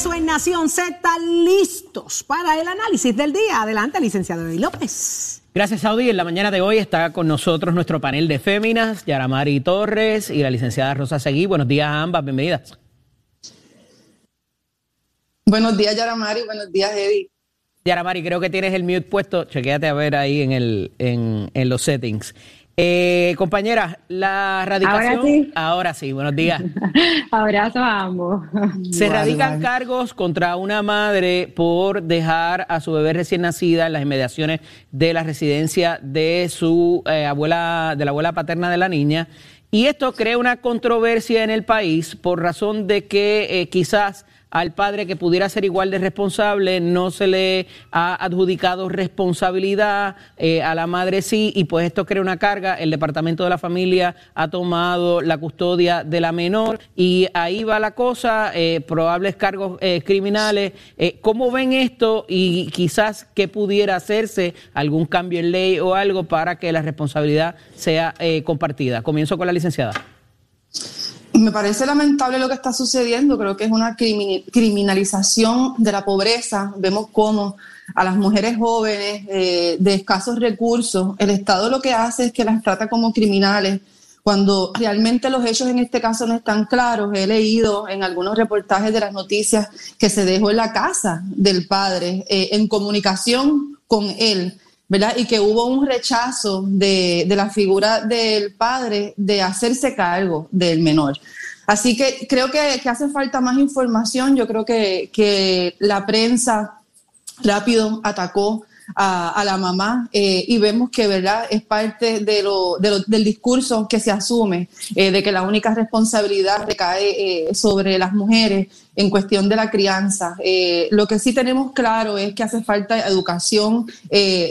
Regreso en Nación Z, listos para el análisis del día. Adelante, licenciado Eddie López. Gracias, Saudi. En la mañana de hoy está con nosotros nuestro panel de féminas, Yaramari Torres y la licenciada Rosa Seguí. Buenos días a ambas, bienvenidas. Buenos días, Yaramari. Buenos días, Eddie. Yaramari, creo que tienes el mute puesto. Chequéate a ver ahí en, el, en, en los settings. Eh, compañeras, la radicación. Ahora sí. Ahora sí, buenos días. Abrazos a ambos. Se radican cargos contra una madre por dejar a su bebé recién nacida en las inmediaciones de la residencia de su eh, abuela, de la abuela paterna de la niña. Y esto crea una controversia en el país por razón de que eh, quizás al padre que pudiera ser igual de responsable no se le ha adjudicado responsabilidad, eh, a la madre sí, y pues esto crea una carga. El Departamento de la Familia ha tomado la custodia de la menor y ahí va la cosa, eh, probables cargos eh, criminales. ¿Cómo ven esto y quizás qué pudiera hacerse, algún cambio en ley o algo para que la responsabilidad sea compartida? Comienzo con la licenciada. Me parece lamentable lo que está sucediendo. Creo que es una crimi- criminalización de la pobreza. Vemos cómo a las mujeres jóvenes eh, de escasos recursos, el Estado lo que hace es que las trata como criminales cuando realmente los hechos en este caso no están claros. He leído en algunos reportajes de las noticias que se dejó en la casa del padre eh, en comunicación con él. Y que hubo un rechazo de, de, la figura del padre de hacerse cargo del menor. Así que creo que, que hace falta más información. Yo creo que, que la prensa rápido atacó a, la mamá eh, y vemos que verdad es parte de lo, del discurso que se asume eh, de que la única responsabilidad recae eh, sobre las mujeres en cuestión de la crianza. lo que sí tenemos claro es que hace falta educación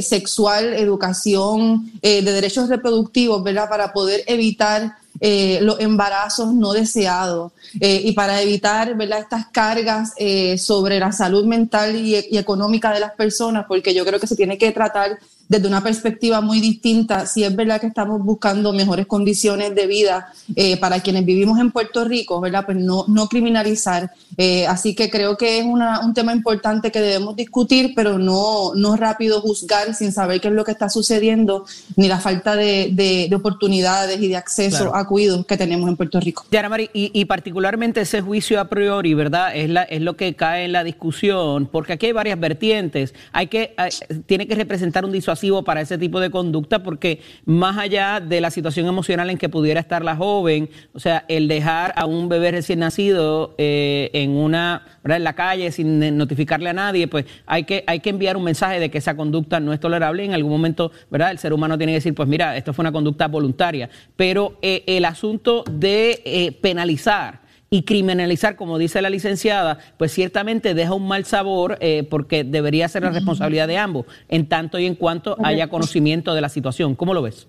sexual, educación de derechos reproductivos, ¿verdad? Para poder evitar eh, los embarazos no deseados eh, y para evitar ¿verdad? estas cargas eh, sobre la salud mental y, y, económica de las personas, porque yo creo que se tiene que tratar desde una perspectiva muy distinta, si es verdad que estamos buscando mejores condiciones de vida eh, para quienes vivimos en Puerto Rico, ¿verdad? Pues no, no criminalizar. Eh, así que creo que es una, un tema importante que debemos discutir, pero no, no rápido juzgar sin saber qué es lo que está sucediendo, ni la falta de, de, oportunidades y de acceso a cuidados que tenemos en Puerto Rico. Mari, y, y, particularmente ese juicio a priori, ¿verdad? Es, la, es lo que cae en la discusión, porque aquí hay varias vertientes. Hay que, hay, tiene que representar un para ese tipo de conducta porque más allá de la situación emocional en que pudiera estar la joven, o sea, el dejar a un bebé recién nacido eh, en una en la calle sin notificarle a nadie, pues hay que hay que enviar un mensaje de que esa conducta no es tolerable. En algún momento, verdad, el ser humano tiene que decir, pues mira, esto fue una conducta voluntaria. Pero eh, el asunto de eh, penalizar y criminalizar, como dice la licenciada, pues ciertamente deja un mal sabor eh, porque debería ser la responsabilidad de ambos, en tanto y en cuanto haya conocimiento de la situación. ¿Cómo lo ves?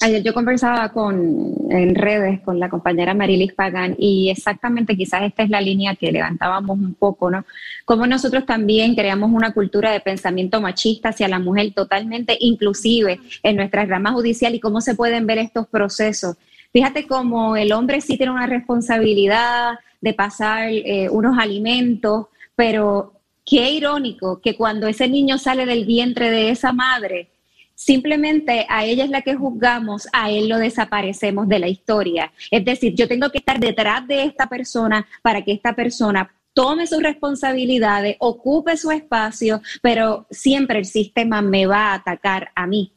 Ayer yo conversaba con, en redes con la compañera Marilis Pagan y exactamente quizás esta es la línea que levantábamos un poco, ¿no? Como nosotros también creamos una cultura de pensamiento machista hacia la mujer totalmente inclusive en nuestra rama judicial y cómo se pueden ver estos procesos Fíjate cómo el hombre sí tiene una responsabilidad de pasar eh, unos alimentos, pero qué irónico que cuando ese niño sale del vientre de esa madre, simplemente a ella es la que juzgamos, a él lo desaparecemos de la historia. Es decir, yo tengo que estar detrás de esta persona para que esta persona tome sus responsabilidades, ocupe su espacio, pero siempre el sistema me va a atacar a mí.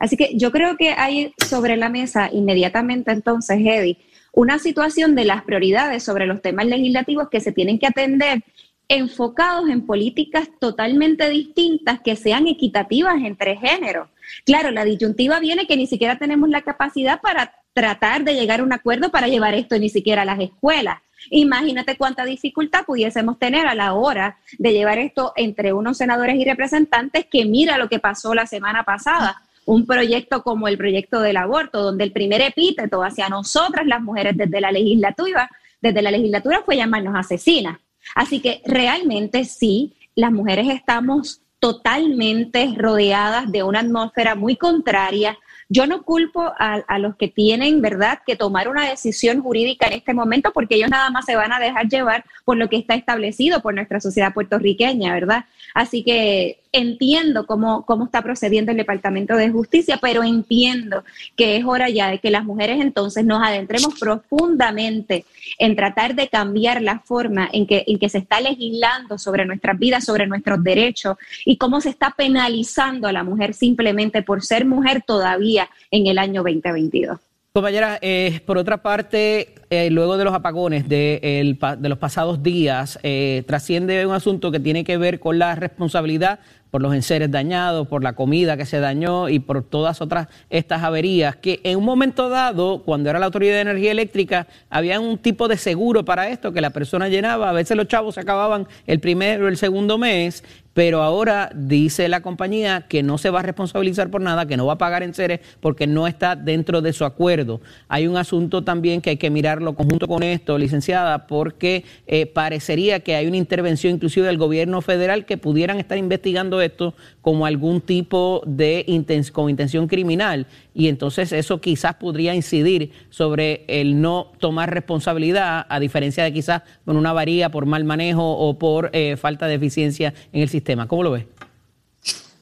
Así que yo creo que hay sobre la mesa inmediatamente entonces, Eddie, una situación de las prioridades sobre los temas legislativos que se tienen que atender enfocados en políticas totalmente distintas que sean equitativas entre géneros. Claro, la disyuntiva viene que ni siquiera tenemos la capacidad para tratar de llegar a un acuerdo para llevar esto ni siquiera a las escuelas. Imagínate cuánta dificultad pudiésemos tener a la hora de llevar esto entre unos senadores y representantes que mira lo que pasó la semana pasada un proyecto como el proyecto del aborto, donde el primer epíteto hacia nosotras las mujeres desde la legislatura, desde la legislatura fue llamarnos asesinas. Así que realmente sí, las mujeres estamos totalmente rodeadas de una atmósfera muy contraria yo no culpo a, los que tienen, ¿verdad?, que tomar una decisión jurídica en este momento porque ellos nada más se van a dejar llevar por lo que está establecido por nuestra sociedad puertorriqueña, ¿verdad? Así que entiendo cómo, cómo está procediendo el Departamento de Justicia, pero entiendo que es hora ya de que las mujeres entonces nos adentremos profundamente en tratar de cambiar la forma en que, en que se está legislando sobre nuestras vidas, sobre nuestros derechos y cómo se está penalizando a la mujer simplemente por ser mujer todavía en el año 2022. Compañera, eh, por otra parte, eh, luego de los apagones de, de los pasados días, eh, trasciende un asunto que tiene que ver con la responsabilidad por los enseres dañados, por la comida que se dañó y por todas otras estas averías, que en un momento dado, cuando era la Autoridad de Energía Eléctrica, había un tipo de seguro para esto que la persona llenaba, a veces los chavos se acababan el primer o el segundo mes pero ahora dice la compañía que no se va a responsabilizar por nada, que no va a pagar en seres porque no está dentro de su acuerdo. Hay un asunto también que hay que mirarlo conjunto con esto, licenciada, porque eh, parecería que hay una intervención inclusive del gobierno federal que pudieran estar investigando esto como algún tipo de con intención criminal y entonces eso quizás podría incidir sobre el no tomar responsabilidad, a diferencia de quizás con una varía por mal manejo o por eh, falta de eficiencia en el sistema. ¿Cómo lo ves?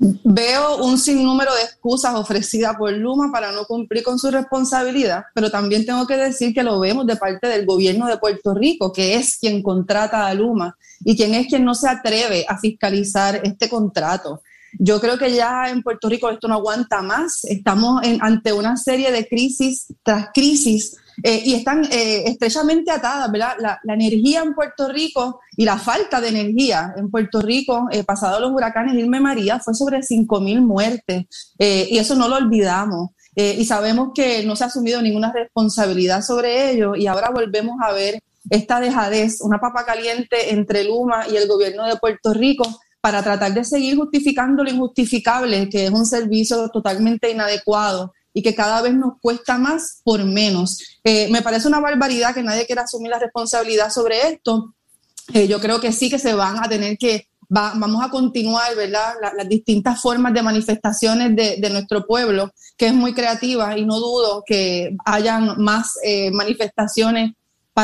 Veo un sinnúmero de excusas ofrecidas por Luma para no cumplir con su responsabilidad, pero también tengo que decir que lo vemos de parte del gobierno de Puerto Rico, que es quien contrata a Luma y quien es quien no se atreve a fiscalizar este contrato. Yo creo que ya en Puerto Rico esto no aguanta más. Estamos ante una serie de crisis tras crisis eh, y están eh, estrechamente atadas. La, energía en Puerto Rico y la falta de energía en Puerto Rico, eh, pasado los huracanes Irme María, fue sobre 5.000 muertes y eso no lo olvidamos. y sabemos que no se ha asumido ninguna responsabilidad sobre ello y ahora volvemos a ver esta dejadez, una papa caliente entre Luma y el gobierno de Puerto Rico para tratar de seguir justificando lo injustificable, que es un servicio totalmente inadecuado y que cada vez nos cuesta más por menos. Eh, me parece una barbaridad que nadie quiera asumir la responsabilidad sobre esto. Eh, yo creo que sí que se van a tener que, vamos a continuar, ¿verdad? las distintas formas de manifestaciones de, nuestro pueblo, que es muy creativa y no dudo que hayan más eh, manifestaciones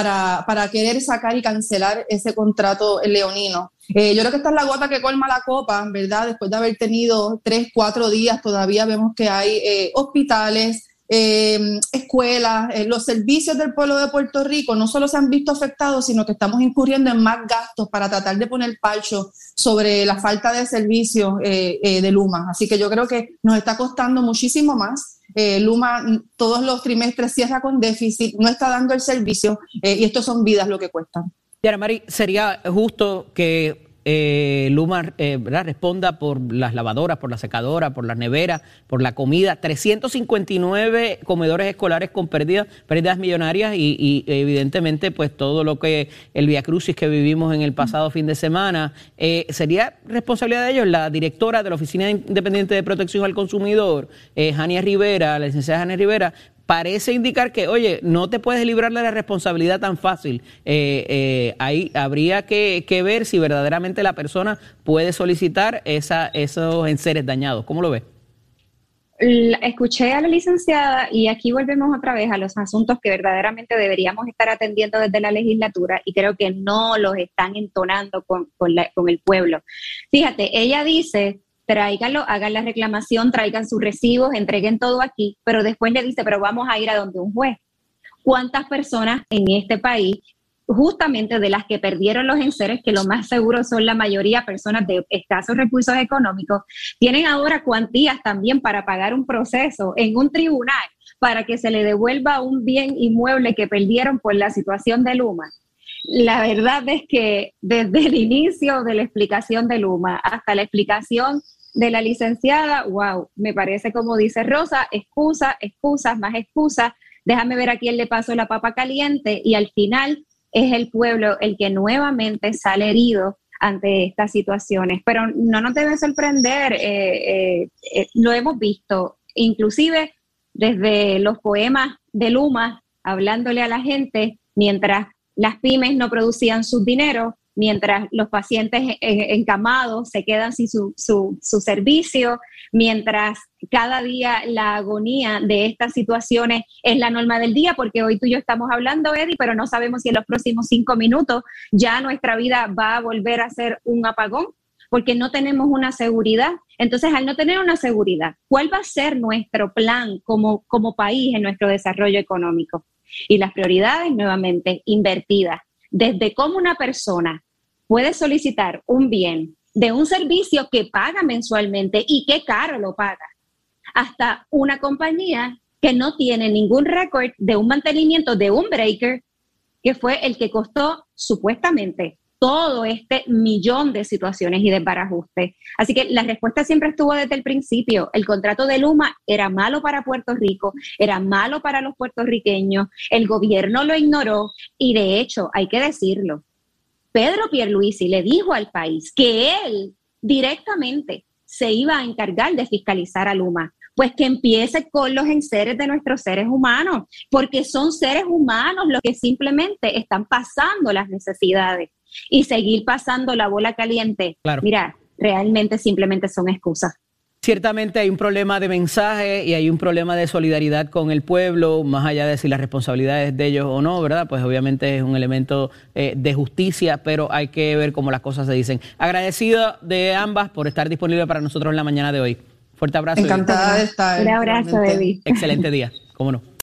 para, querer sacar y cancelar ese contrato leonino. yo creo que esta es la gota que colma la copa, ¿verdad? Después de haber tenido tres, cuatro días, todavía vemos que hay hospitales, eh, escuelas, eh, los servicios del pueblo de Puerto Rico no solo se han visto afectados, sino que estamos incurriendo en más gastos para tratar de poner palcho sobre la falta de servicios eh, de Luma. Así que yo creo que nos está costando muchísimo más. Luma todos los trimestres cierra con déficit, no está dando el servicio y esto son vidas lo que cuestan. Yara Mari, sería justo que eh, Luma eh, responda por las lavadoras, por la secadora, por las neveras, por la comida. 359 comedores escolares con pérdidas, pérdidas millonarias y, evidentemente pues todo lo que el Via Crucis que vivimos en el pasado fin de semana. Eh, ¿Sería responsabilidad de ellos? La directora de la Oficina Independiente de Protección al Consumidor, eh, Jania Rivera, la licenciada Jania Rivera, parece indicar que, oye, no te puedes librar de la responsabilidad tan fácil. Eh, eh, ahí habría que, ver si verdaderamente la persona puede solicitar esa, esos enseres dañados. ¿Cómo lo ves? Escuché a la licenciada y aquí volvemos otra vez a los asuntos que verdaderamente deberíamos estar atendiendo desde la legislatura y creo que no los están entonando con, con, con el pueblo. Fíjate, ella dice tráiganlo, hagan la reclamación, traigan sus recibos, entreguen todo aquí, pero después le dice, pero vamos a ir a donde un juez. ¿Cuántas personas en este país, justamente de las que perdieron los enseres, que lo más seguro son la mayoría personas de escasos recursos económicos, tienen ahora cuantías también para pagar un proceso en un tribunal para que se le devuelva un bien inmueble que perdieron por la situación de Luma? La verdad es que desde el inicio de la explicación de Luma hasta la explicación de la licenciada, wow, me parece como dice Rosa, excusa, excusas, más excusas, déjame ver a quién le pasó la papa caliente y al final es el pueblo el que nuevamente sale herido ante estas situaciones. Pero no nos debe sorprender, eh, eh, eh, lo hemos visto, inclusive desde los poemas de Luma, hablándole a la gente mientras las pymes no producían sus dinero, mientras los pacientes encamados se quedan sin su, su, servicio, mientras cada día la agonía de estas situaciones es la norma del día, porque hoy tú y yo estamos hablando, Eddie, pero no sabemos si en los próximos cinco minutos ya nuestra vida va a volver a ser un apagón, porque no tenemos una seguridad. Entonces, al no tener una seguridad, ¿cuál va a ser nuestro plan como, como país en nuestro desarrollo económico? Y las prioridades, nuevamente, invertidas. Desde cómo una persona puede solicitar un bien de un servicio que paga mensualmente y qué caro lo paga, hasta una compañía que no tiene ningún récord de un mantenimiento de un breaker que fue el que costó supuestamente todo este millón de situaciones y de desbarajustes. Así que la respuesta siempre estuvo desde el principio. El contrato de Luma era malo para Puerto Rico, era malo para los puertorriqueños, el gobierno lo ignoró y de hecho, hay que decirlo, Pedro Pierluisi le dijo al país que él directamente se iba a encargar de fiscalizar a Luma pues que empiece con los enseres de nuestros seres humanos, porque son seres humanos los que simplemente están pasando las necesidades y seguir pasando la bola caliente. Mira, realmente simplemente son excusas. Ciertamente hay un problema de mensaje y hay un problema de solidaridad con el pueblo, más allá de si las responsabilidades de ellos o no, ¿verdad? Pues obviamente es un elemento eh, de justicia, pero hay que ver cómo las cosas se dicen. Agradecido de ambas por estar disponible para nosotros en la mañana de hoy. Fuerte abrazo. Encantada de estar. Un abrazo, Debbie. Excelente día, cómo no.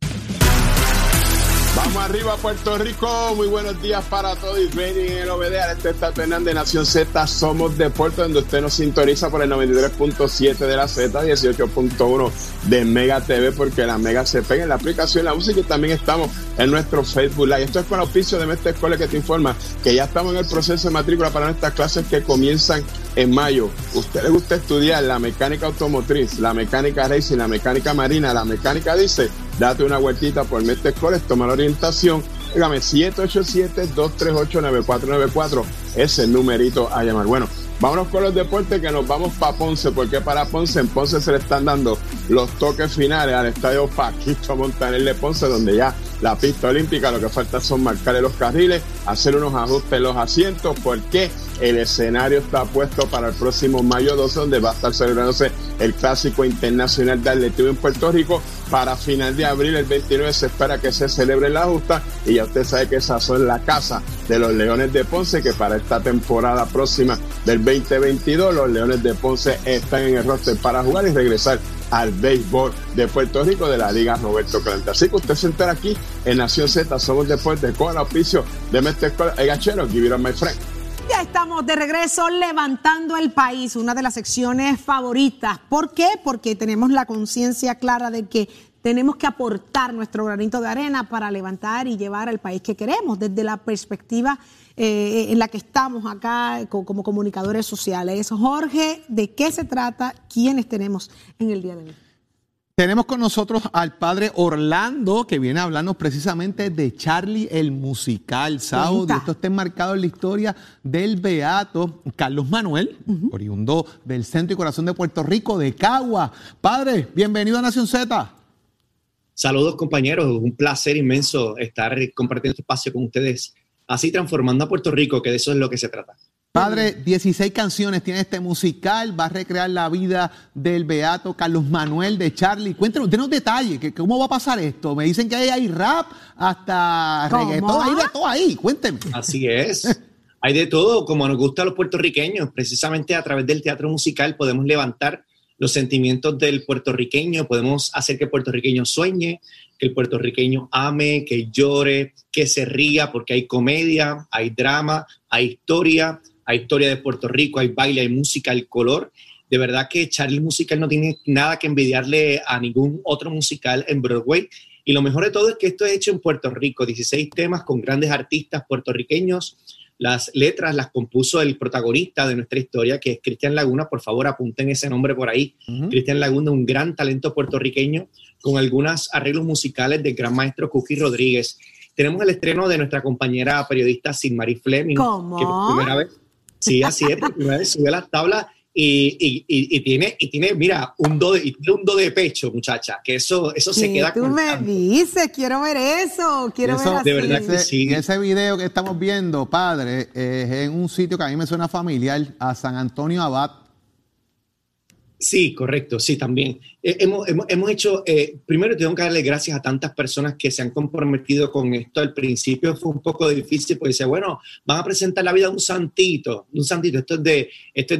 Vamos arriba, Puerto Rico. Muy buenos días para todos. Y en el OBD. Este está Fernández de Nación Z. Somos Deportes, donde usted nos sintoniza por el 93.7 de la Z, 18.1 de Mega TV, porque la Mega se pega en la aplicación La Música y también estamos en nuestro Facebook Live. Esto es con el oficio de Mestre Escuela que te informa que ya estamos en el proceso de matrícula para nuestras clases que comienzan en mayo. ¿Usted le gusta estudiar la mecánica automotriz, la mecánica racing, la mecánica marina, la mecánica dice? Date una vueltita por Mestre Escuela, toma la orientación. Dígame, 787-238-9494 es el numerito a llamar. Bueno, vámonos con los deportes que nos vamos para Ponce, porque para Ponce, en Ponce se le están dando los toques finales al estadio Paquito Montaner de Ponce, donde ya la pista olímpica lo que falta son marcarle los carriles, hacer unos ajustes en los asientos, porque el escenario está puesto para el próximo mayo 12, donde va a estar celebrándose el Clásico Internacional de Atletismo en Puerto Rico. Para final de abril, el 29, se espera que se celebre la justa y ya usted sabe que esa son la casa de los Leones de Ponce, que para esta temporada próxima del 2022, los Leones de Ponce están en el roster para jugar y regresar al béisbol de Puerto Rico de la Liga Roberto Clemente. Así que usted se entera aquí en Nación Z, somos Deportes con el auspicio de Mestre el gachero, give my friend. Ya estamos de regreso levantando el país, una de las secciones favoritas. ¿Por qué? Porque tenemos la conciencia clara de que tenemos que aportar nuestro granito de arena para levantar y llevar al país que queremos, desde la perspectiva eh, en la que estamos acá co- como comunicadores sociales. Jorge, ¿de qué se trata? ¿Quiénes tenemos en el día de hoy? Tenemos con nosotros al padre Orlando, que viene a hablarnos precisamente de Charlie el musical, Saudi. Esto está enmarcado en la historia del beato Carlos Manuel, oriundo del Centro y Corazón de Puerto Rico, de Cagua. Padre, bienvenido a Nación Z. Saludos compañeros, un placer inmenso estar compartiendo este espacio con ustedes, así transformando a Puerto Rico, que de eso es lo que se trata. Padre, 16 canciones tiene este musical, va a recrear la vida del beato Carlos Manuel de Charlie. Cuéntenos, denos detalles, que, ¿cómo va a pasar esto? Me dicen que hay, hay rap, hasta ¿Cómo? reggaetón, hay de todo ahí, cuénteme. Así es. Hay de todo, como nos gusta a los puertorriqueños. Precisamente a través del teatro musical podemos levantar los sentimientos del puertorriqueño, podemos hacer que el puertorriqueño sueñe, que el puertorriqueño ame, que llore, que se ría, porque hay comedia, hay drama, hay historia, hay historia de Puerto Rico, hay baile, hay música, hay color. De verdad que Charlie Musical no tiene nada que envidiarle a ningún otro musical en Broadway. Y lo mejor de todo es que esto es hecho en Puerto Rico, 16 temas con grandes artistas puertorriqueños. Las letras las compuso el protagonista de nuestra historia, que es Cristian Laguna. Por favor, apunten ese nombre por ahí. Cristian Laguna, un gran talento puertorriqueño, con algunos arreglos musicales del gran maestro Cookie Rodríguez. Tenemos el estreno de nuestra compañera periodista Sigmarie Fleming, ¿Cómo? que por primera vez, sí, así es, por primera vez subió a las tablas y, y- tiene, y tiene, mira, un do de, y tiene un do de pecho, muchacha, que eso, eso se ¿Qué queda tú me dices? Quiero ver eso, quiero Eso, ver así. ese, y ese video que estamos viendo, padre, es en un sitio que a mí me suena familiar, a San Antonio Abad. Sí, correcto, sí, también. Eh, hemos, hemos, hemos hecho, eh, primero tengo que darle gracias a tantas personas que se han comprometido con esto. Al principio fue un poco difícil porque decía, bueno, van a presentar la vida de un santito, de un santito, esto es de, esto es de